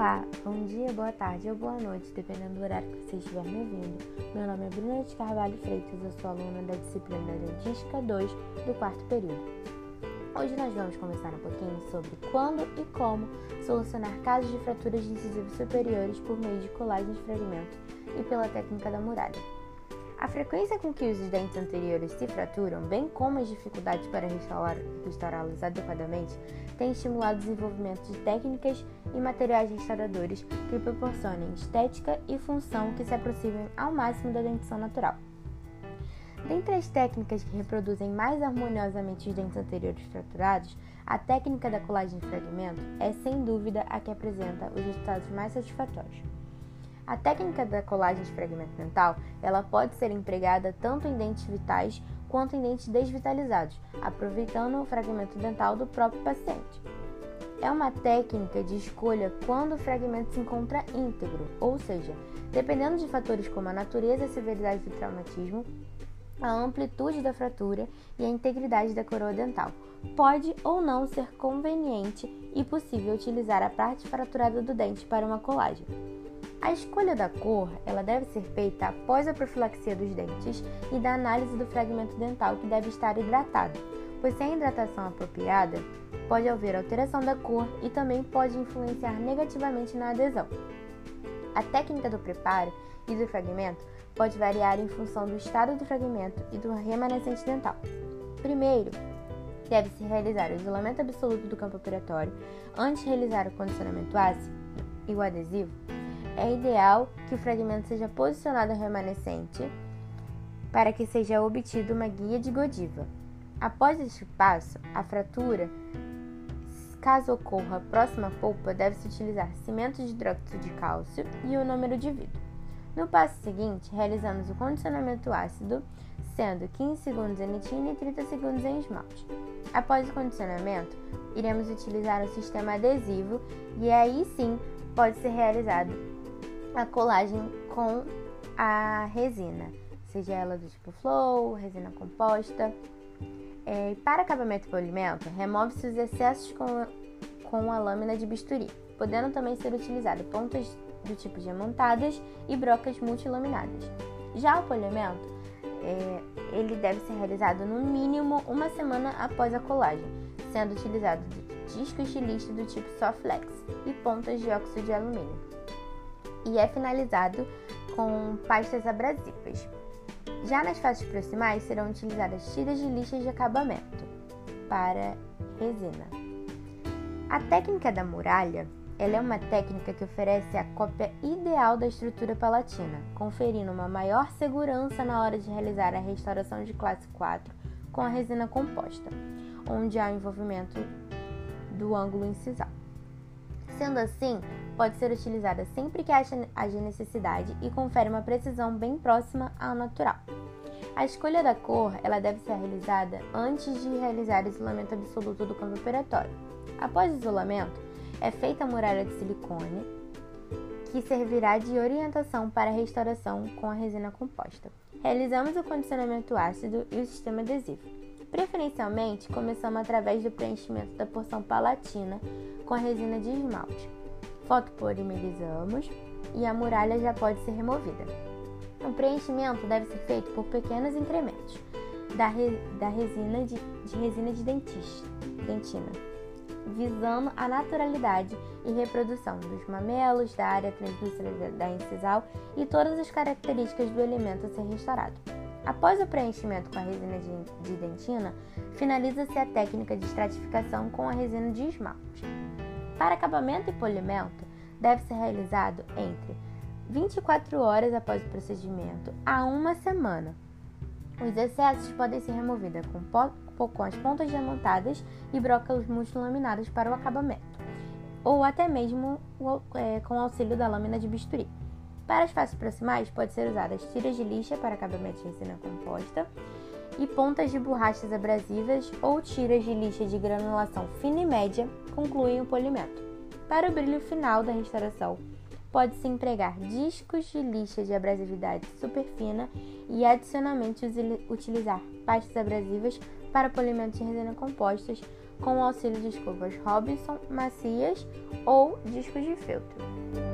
Olá, bom dia, boa tarde ou boa noite, dependendo do horário que você estiver me ouvindo. Meu nome é Bruna de Carvalho Freitas, eu sou aluna da disciplina Dentística 2 do quarto período. Hoje nós vamos conversar um pouquinho sobre quando e como solucionar casos de fraturas de incisivos superiores por meio de colagem de fragmentos e pela técnica da muralha. A frequência com que os dentes anteriores se fraturam, bem como as dificuldades para restaurá-los adequadamente, tem estimulado o desenvolvimento de técnicas e materiais restauradores que proporcionem estética e função que se aproximem ao máximo da dentição natural. Dentre as técnicas que reproduzem mais harmoniosamente os dentes anteriores fraturados, a técnica da colagem de fragmento é sem dúvida a que apresenta os resultados mais satisfatórios. A técnica da colagem de fragmento dental, ela pode ser empregada tanto em dentes vitais quanto em dentes desvitalizados, aproveitando o fragmento dental do próprio paciente. É uma técnica de escolha quando o fragmento se encontra íntegro, ou seja, dependendo de fatores como a natureza e a severidade do traumatismo, a amplitude da fratura e a integridade da coroa dental. Pode ou não ser conveniente e possível utilizar a parte fraturada do dente para uma colagem. A escolha da cor ela deve ser feita após a profilaxia dos dentes e da análise do fragmento dental que deve estar hidratado, pois sem a hidratação apropriada pode haver alteração da cor e também pode influenciar negativamente na adesão. A técnica do preparo e do fragmento pode variar em função do estado do fragmento e do remanescente dental. Primeiro, deve-se realizar o isolamento absoluto do campo operatório antes de realizar o condicionamento ácido e o adesivo é ideal que o fragmento seja posicionado remanescente para que seja obtido uma guia de Godiva. Após este passo, a fratura, caso ocorra próxima à polpa, deve-se utilizar cimento de hidróxido de cálcio e o número de vidro. No passo seguinte, realizamos o condicionamento ácido, sendo 15 segundos em nitina e 30 segundos em esmalte. Após o condicionamento, iremos utilizar o sistema adesivo e aí sim pode ser realizado a colagem com a resina, seja ela do tipo flow, resina composta. É, para acabamento e polimento, remove-se os excessos com, com a lâmina de bisturi, podendo também ser utilizado pontas do tipo diamantadas e brocas multilaminadas. Já o polimento, é, ele deve ser realizado no mínimo uma semana após a colagem, sendo utilizado disco estilista do tipo Softlex e pontas de óxido de alumínio e é finalizado com pastas abrasivas. Já nas faces proximais serão utilizadas tiras de lixas de acabamento para resina. A técnica da muralha ela é uma técnica que oferece a cópia ideal da estrutura palatina, conferindo uma maior segurança na hora de realizar a restauração de classe 4 com a resina composta, onde há envolvimento do ângulo incisal. Sendo assim, pode ser utilizada sempre que haja necessidade e confere uma precisão bem próxima ao natural. A escolha da cor ela deve ser realizada antes de realizar o isolamento absoluto do campo operatório. Após o isolamento, é feita a muralha de silicone, que servirá de orientação para a restauração com a resina composta. Realizamos o condicionamento ácido e o sistema adesivo. Preferencialmente, começamos através do preenchimento da porção palatina com a resina de esmalte. Fotopolimerizamos e a muralha já pode ser removida. O preenchimento deve ser feito por pequenos incrementos da, re, da resina de, de resina de dentista, dentina, visando a naturalidade e reprodução dos mamelos, da área translúcida da incisal e todas as características do elemento a ser restaurado. Após o preenchimento com a resina de, de dentina, finaliza-se a técnica de estratificação com a resina de esmalte. Para acabamento e polimento, deve ser realizado entre 24 horas após o procedimento a uma semana. Os excessos podem ser removidos com, as pontas diamantadas e brocas multilaminadas para o acabamento, ou até mesmo é, com o auxílio da lâmina de bisturi. Para as faces proximais, pode ser usadas tiras de lixa para acabamento de resina composta e pontas de borrachas abrasivas ou tiras de lixa de granulação fina e média concluem o polimento. Para o brilho final da restauração, pode-se empregar discos de lixa de abrasividade super fina e adicionalmente utilizar pastas abrasivas para polimento de resina compostas com o auxílio de escovas Robinson, macias ou discos de feltro.